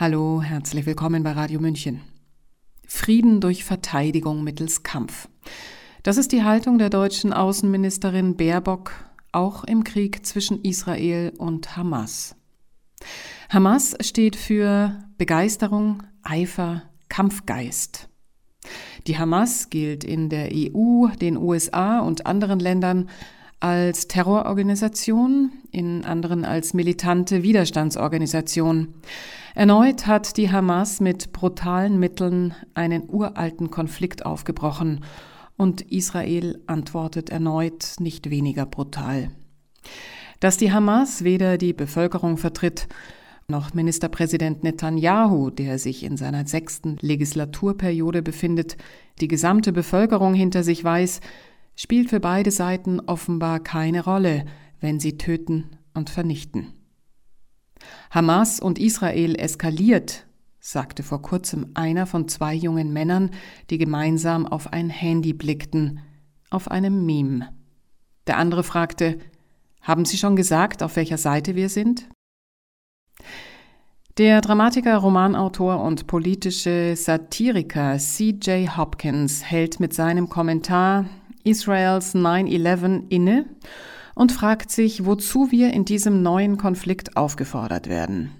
Hallo, herzlich willkommen bei Radio München. Frieden durch Verteidigung mittels Kampf. Das ist die Haltung der deutschen Außenministerin Baerbock auch im Krieg zwischen Israel und Hamas. Hamas steht für Begeisterung, Eifer, Kampfgeist. Die Hamas gilt in der EU, den USA und anderen Ländern als Terrororganisation, in anderen als militante Widerstandsorganisation. Erneut hat die Hamas mit brutalen Mitteln einen uralten Konflikt aufgebrochen und Israel antwortet erneut nicht weniger brutal. Dass die Hamas weder die Bevölkerung vertritt, noch Ministerpräsident Netanyahu, der sich in seiner sechsten Legislaturperiode befindet, die gesamte Bevölkerung hinter sich weiß, spielt für beide Seiten offenbar keine Rolle, wenn sie töten und vernichten. Hamas und Israel eskaliert, sagte vor kurzem einer von zwei jungen Männern, die gemeinsam auf ein Handy blickten, auf einem Meme. Der andere fragte, haben Sie schon gesagt, auf welcher Seite wir sind? Der Dramatiker, Romanautor und politische Satiriker C.J. Hopkins hält mit seinem Kommentar Israels 9-11 inne und fragt sich, wozu wir in diesem neuen Konflikt aufgefordert werden.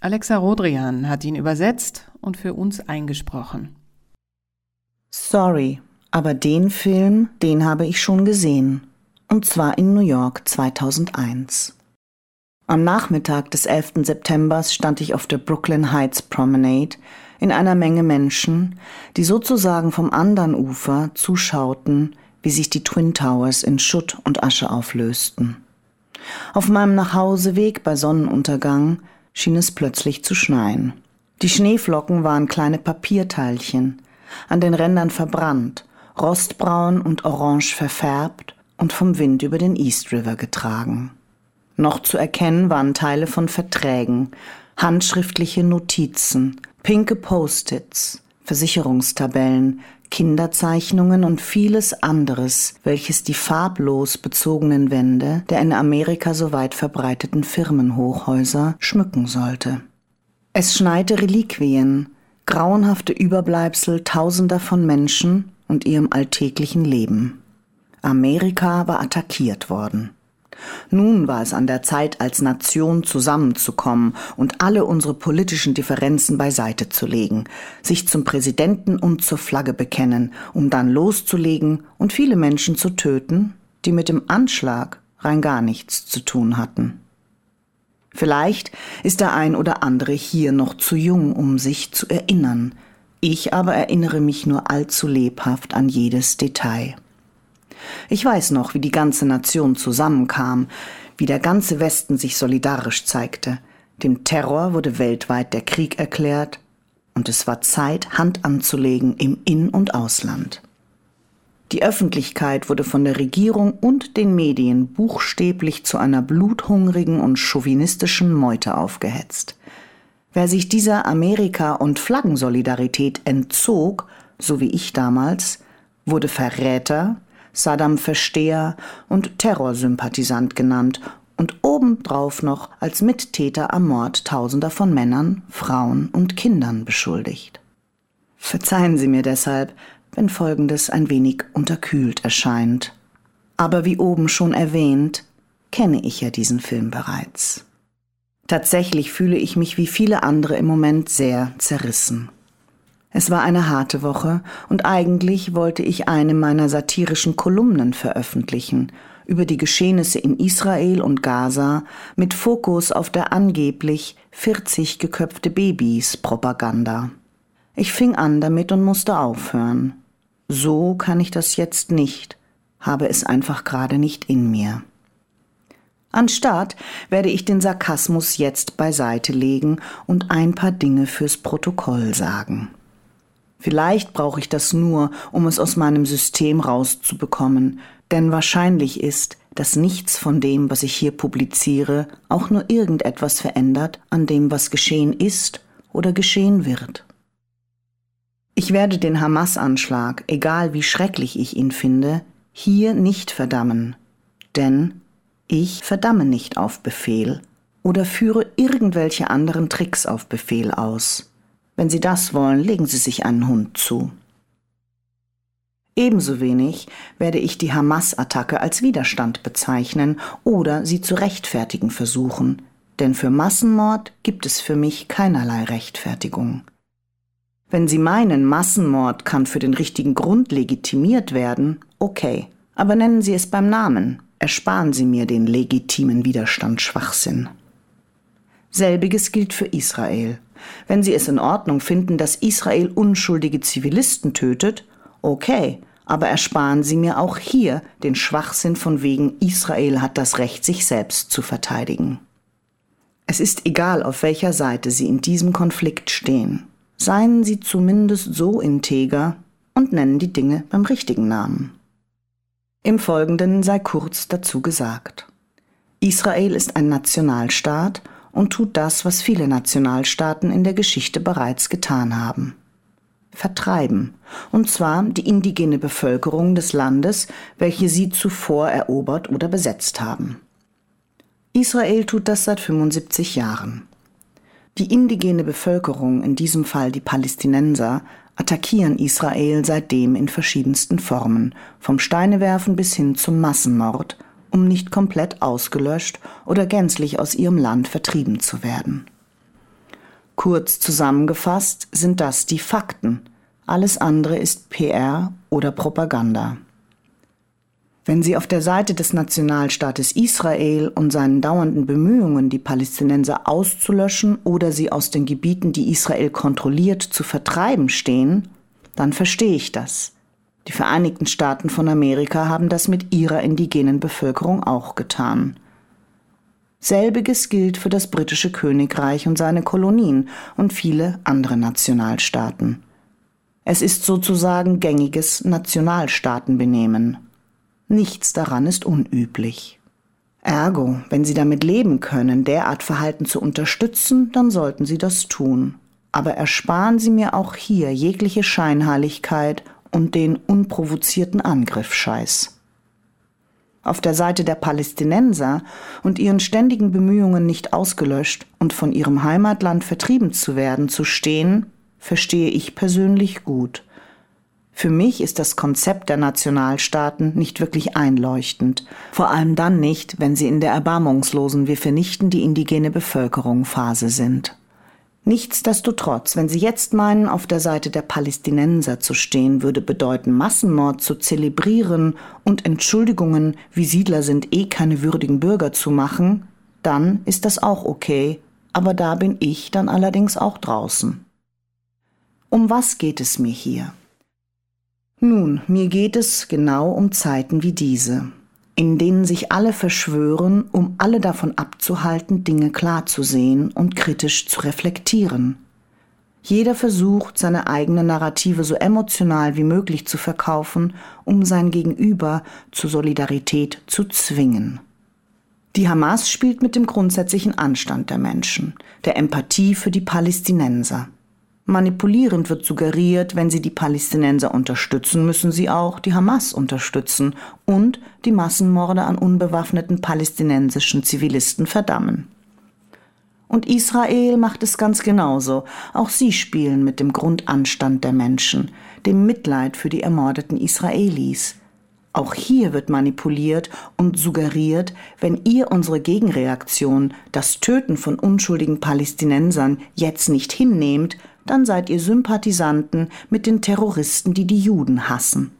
Alexa Rodrian hat ihn übersetzt und für uns eingesprochen. Sorry, aber den Film, den habe ich schon gesehen. Und zwar in New York 2001. Am Nachmittag des 11. September stand ich auf der Brooklyn Heights Promenade in einer Menge Menschen, die sozusagen vom anderen Ufer zuschauten, wie sich die Twin Towers in Schutt und Asche auflösten. Auf meinem Nachhauseweg bei Sonnenuntergang schien es plötzlich zu schneien. Die Schneeflocken waren kleine Papierteilchen, an den Rändern verbrannt, rostbraun und orange verfärbt und vom Wind über den East River getragen. Noch zu erkennen waren Teile von Verträgen, handschriftliche Notizen, pinke Post-its, Versicherungstabellen, Kinderzeichnungen und vieles anderes, welches die farblos bezogenen Wände der in Amerika so weit verbreiteten Firmenhochhäuser schmücken sollte. Es schneite Reliquien, grauenhafte Überbleibsel tausender von Menschen und ihrem alltäglichen Leben. Amerika war attackiert worden. Nun war es an der Zeit, als Nation zusammenzukommen und alle unsere politischen Differenzen beiseite zu legen, sich zum Präsidenten und zur Flagge bekennen, um dann loszulegen und viele Menschen zu töten, die mit dem Anschlag rein gar nichts zu tun hatten. Vielleicht ist der ein oder andere hier noch zu jung, um sich zu erinnern. Ich aber erinnere mich nur allzu lebhaft an jedes Detail. Ich weiß noch, wie die ganze Nation zusammenkam, wie der ganze Westen sich solidarisch zeigte. Dem Terror wurde weltweit der Krieg erklärt, und es war Zeit, Hand anzulegen im In- und Ausland. Die Öffentlichkeit wurde von der Regierung und den Medien buchstäblich zu einer bluthungrigen und chauvinistischen Meute aufgehetzt. Wer sich dieser Amerika- und Flaggensolidarität entzog, so wie ich damals, wurde Verräter, Saddam-Versteher und Terrorsympathisant genannt und obendrauf noch als Mittäter am Mord tausender von Männern, Frauen und Kindern beschuldigt. Verzeihen Sie mir deshalb, wenn Folgendes ein wenig unterkühlt erscheint. Aber wie oben schon erwähnt, kenne ich ja diesen Film bereits. Tatsächlich fühle ich mich wie viele andere im Moment sehr zerrissen. Es war eine harte Woche und eigentlich wollte ich eine meiner satirischen Kolumnen veröffentlichen über die Geschehnisse in Israel und Gaza mit Fokus auf der angeblich 40 geköpfte Babys Propaganda. Ich fing an damit und musste aufhören. So kann ich das jetzt nicht, habe es einfach gerade nicht in mir. Anstatt werde ich den Sarkasmus jetzt beiseite legen und ein paar Dinge fürs Protokoll sagen. Vielleicht brauche ich das nur, um es aus meinem System rauszubekommen, denn wahrscheinlich ist, dass nichts von dem, was ich hier publiziere, auch nur irgendetwas verändert an dem, was geschehen ist oder geschehen wird. Ich werde den Hamas-Anschlag, egal wie schrecklich ich ihn finde, hier nicht verdammen, denn ich verdamme nicht auf Befehl, oder führe irgendwelche anderen Tricks auf Befehl aus. Wenn Sie das wollen, legen Sie sich einen Hund zu. Ebenso wenig werde ich die Hamas-Attacke als Widerstand bezeichnen oder sie zu rechtfertigen versuchen, denn für Massenmord gibt es für mich keinerlei Rechtfertigung. Wenn Sie meinen, Massenmord kann für den richtigen Grund legitimiert werden, okay, aber nennen Sie es beim Namen, ersparen Sie mir den legitimen Widerstand Schwachsinn. Selbiges gilt für Israel. Wenn Sie es in Ordnung finden, dass Israel unschuldige Zivilisten tötet, okay, aber ersparen Sie mir auch hier den Schwachsinn von wegen Israel hat das Recht, sich selbst zu verteidigen. Es ist egal, auf welcher Seite Sie in diesem Konflikt stehen. Seien Sie zumindest so integer und nennen die Dinge beim richtigen Namen. Im Folgenden sei kurz dazu gesagt. Israel ist ein Nationalstaat und tut das, was viele Nationalstaaten in der Geschichte bereits getan haben. Vertreiben, und zwar die indigene Bevölkerung des Landes, welche sie zuvor erobert oder besetzt haben. Israel tut das seit 75 Jahren. Die indigene Bevölkerung, in diesem Fall die Palästinenser, attackieren Israel seitdem in verschiedensten Formen, vom Steinewerfen bis hin zum Massenmord, um nicht komplett ausgelöscht oder gänzlich aus ihrem Land vertrieben zu werden. Kurz zusammengefasst sind das die Fakten, alles andere ist PR oder Propaganda. Wenn Sie auf der Seite des Nationalstaates Israel und seinen dauernden Bemühungen, die Palästinenser auszulöschen oder sie aus den Gebieten, die Israel kontrolliert, zu vertreiben stehen, dann verstehe ich das. Die Vereinigten Staaten von Amerika haben das mit ihrer indigenen Bevölkerung auch getan. Selbiges gilt für das britische Königreich und seine Kolonien und viele andere Nationalstaaten. Es ist sozusagen gängiges Nationalstaatenbenehmen. Nichts daran ist unüblich. Ergo, wenn Sie damit leben können, derart Verhalten zu unterstützen, dann sollten Sie das tun. Aber ersparen Sie mir auch hier jegliche Scheinheiligkeit und den unprovozierten Angriffscheiß. Auf der Seite der Palästinenser und ihren ständigen Bemühungen nicht ausgelöscht und von ihrem Heimatland vertrieben zu werden zu stehen, verstehe ich persönlich gut. Für mich ist das Konzept der Nationalstaaten nicht wirklich einleuchtend, vor allem dann nicht, wenn sie in der erbarmungslosen Wir vernichten die indigene Bevölkerung Phase sind. Nichtsdestotrotz, wenn Sie jetzt meinen, auf der Seite der Palästinenser zu stehen, würde bedeuten, Massenmord zu zelebrieren und Entschuldigungen, wie Siedler sind eh keine würdigen Bürger zu machen, dann ist das auch okay, aber da bin ich dann allerdings auch draußen. Um was geht es mir hier? Nun, mir geht es genau um Zeiten wie diese, in denen sich alle verschwören, um alle davon abzuhalten, Dinge klar zu sehen und kritisch zu reflektieren. Jeder versucht, seine eigene Narrative so emotional wie möglich zu verkaufen, um sein Gegenüber zur Solidarität zu zwingen. Die Hamas spielt mit dem grundsätzlichen Anstand der Menschen, der Empathie für die Palästinenser. Manipulierend wird suggeriert, wenn sie die Palästinenser unterstützen, müssen sie auch die Hamas unterstützen und die Massenmorde an unbewaffneten palästinensischen Zivilisten verdammen. Und Israel macht es ganz genauso. Auch sie spielen mit dem Grundanstand der Menschen, dem Mitleid für die ermordeten Israelis. Auch hier wird manipuliert und suggeriert, wenn ihr unsere Gegenreaktion, das Töten von unschuldigen Palästinensern, jetzt nicht hinnehmt, dann seid ihr Sympathisanten mit den Terroristen, die die Juden hassen.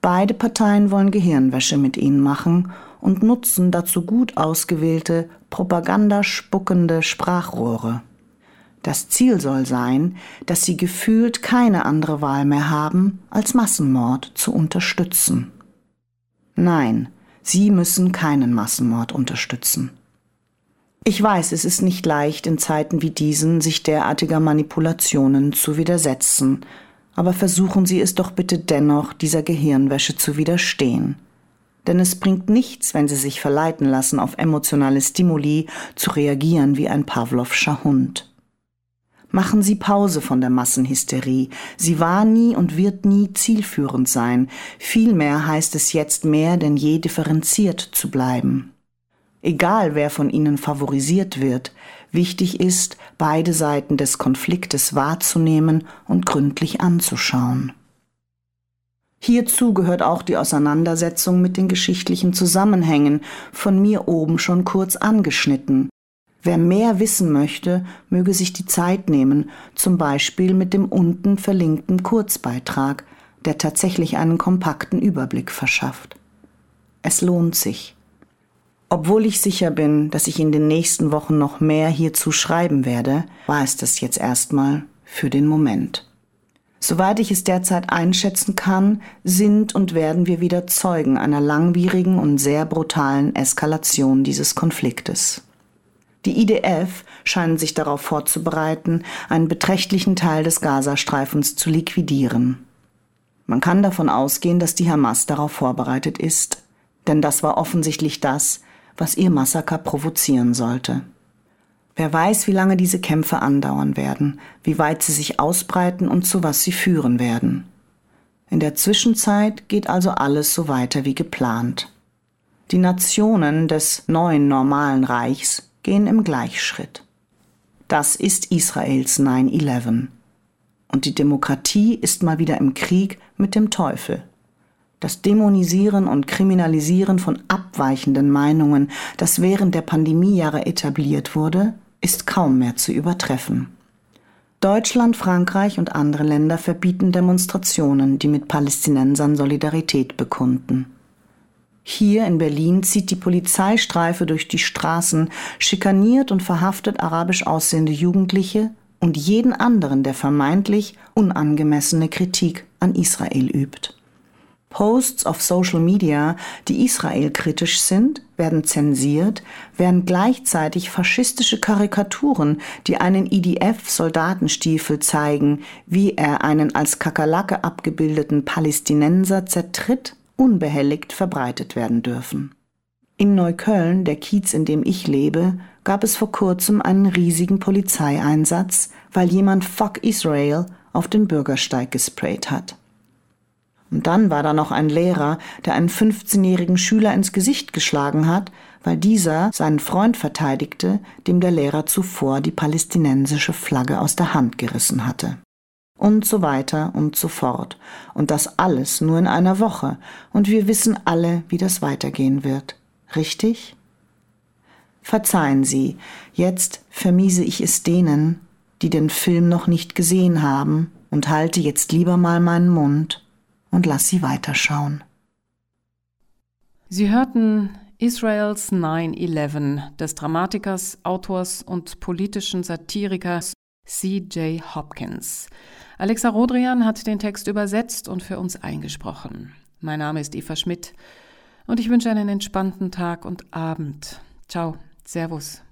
Beide Parteien wollen Gehirnwäsche mit ihnen machen und nutzen dazu gut ausgewählte, propagandaspuckende Sprachrohre. Das Ziel soll sein, dass sie gefühlt keine andere Wahl mehr haben, als Massenmord zu unterstützen. Nein, sie müssen keinen Massenmord unterstützen. Ich weiß, es ist nicht leicht, in Zeiten wie diesen sich derartiger Manipulationen zu widersetzen, aber versuchen Sie es doch bitte dennoch, dieser Gehirnwäsche zu widerstehen. Denn es bringt nichts, wenn Sie sich verleiten lassen, auf emotionale Stimuli zu reagieren wie ein Pavlovscher Hund. Machen Sie Pause von der Massenhysterie. Sie war nie und wird nie zielführend sein. Vielmehr heißt es jetzt mehr denn je differenziert zu bleiben. Egal wer von ihnen favorisiert wird, wichtig ist, beide Seiten des Konfliktes wahrzunehmen und gründlich anzuschauen. Hierzu gehört auch die Auseinandersetzung mit den geschichtlichen Zusammenhängen, von mir oben schon kurz angeschnitten. Wer mehr wissen möchte, möge sich die Zeit nehmen, zum Beispiel mit dem unten verlinkten Kurzbeitrag, der tatsächlich einen kompakten Überblick verschafft. Es lohnt sich. Obwohl ich sicher bin, dass ich in den nächsten Wochen noch mehr hierzu schreiben werde, war es das jetzt erstmal für den Moment. Soweit ich es derzeit einschätzen kann, sind und werden wir wieder Zeugen einer langwierigen und sehr brutalen Eskalation dieses Konfliktes. Die IDF scheinen sich darauf vorzubereiten, einen beträchtlichen Teil des Gazastreifens zu liquidieren. Man kann davon ausgehen, dass die Hamas darauf vorbereitet ist, denn das war offensichtlich das, was ihr Massaker provozieren sollte. Wer weiß, wie lange diese Kämpfe andauern werden, wie weit sie sich ausbreiten und zu was sie führen werden. In der Zwischenzeit geht also alles so weiter wie geplant. Die Nationen des neuen normalen Reichs gehen im Gleichschritt. Das ist Israels 9-11. Und die Demokratie ist mal wieder im Krieg mit dem Teufel. Das Dämonisieren und Kriminalisieren von abweichenden Meinungen, das während der Pandemiejahre etabliert wurde, ist kaum mehr zu übertreffen. Deutschland, Frankreich und andere Länder verbieten Demonstrationen, die mit Palästinensern Solidarität bekunden. Hier in Berlin zieht die Polizeistreife durch die Straßen, schikaniert und verhaftet arabisch aussehende Jugendliche und jeden anderen, der vermeintlich unangemessene Kritik an Israel übt. Posts auf Social Media, die israelkritisch sind, werden zensiert, während gleichzeitig faschistische Karikaturen, die einen IDF-Soldatenstiefel zeigen, wie er einen als Kakerlake abgebildeten Palästinenser zertritt, unbehelligt verbreitet werden dürfen. In Neukölln, der Kiez, in dem ich lebe, gab es vor kurzem einen riesigen Polizeieinsatz, weil jemand Fuck Israel auf den Bürgersteig gesprayt hat. Und dann war da noch ein Lehrer, der einen 15-jährigen Schüler ins Gesicht geschlagen hat, weil dieser seinen Freund verteidigte, dem der Lehrer zuvor die palästinensische Flagge aus der Hand gerissen hatte. Und so weiter und so fort. Und das alles nur in einer Woche. Und wir wissen alle, wie das weitergehen wird. Richtig? Verzeihen Sie, jetzt vermiese ich es denen, die den Film noch nicht gesehen haben, und halte jetzt lieber mal meinen Mund und lass sie weiterschauen. Sie hörten Israels 9-11 des Dramatikers, Autors und politischen Satirikers C.J. Hopkins. Alexa Rodrian hat den Text übersetzt und für uns eingesprochen. Mein Name ist Eva Schmidt und ich wünsche einen entspannten Tag und Abend. Ciao, Servus.